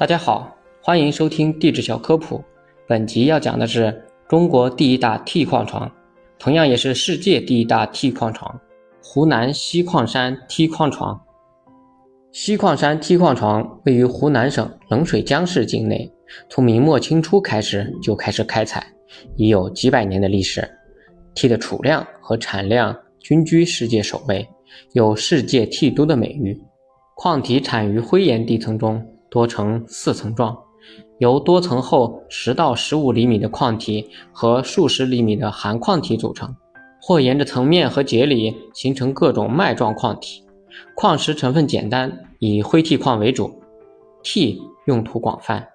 大家好，欢迎收听地质小科普。本集要讲的是中国第一大 T 矿床，同样也是世界第一大 T 矿床——湖南锡矿山 T 矿床。锡矿山 T 矿床位于湖南省冷水江市境内，从明末清初开始就开始开采，已有几百年的历史。T 的储量和产量均居世界首位，有“世界 T 都”的美誉。矿体产于灰岩地层中。多呈四层状，由多层厚十到十五厘米的矿体和数十厘米的含矿体组成，或沿着层面和节理形成各种脉状矿体。矿石成分简单，以灰 T 矿为主。T 用途广泛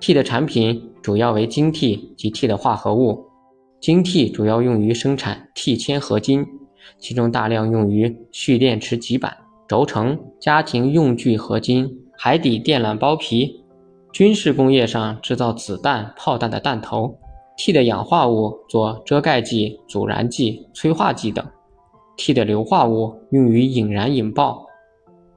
，T 的产品主要为晶 T 及 T 的化合物。晶 T 主要用于生产 T 铅合金，其中大量用于蓄电池极板、轴承、家庭用具合金。海底电缆包皮，军事工业上制造子弹、炮弹的弹头，T 的氧化物做遮盖剂、阻燃剂、催化剂等，T 的硫化物用于引燃引爆。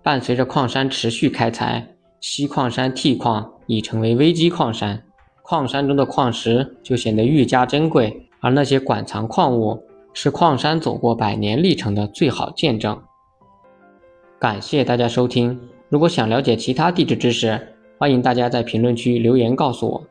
伴随着矿山持续开采，锡矿山 T 矿已成为危机矿山，矿山中的矿石就显得愈加珍贵，而那些馆藏矿物是矿山走过百年历程的最好见证。感谢大家收听。如果想了解其他地质知识，欢迎大家在评论区留言告诉我。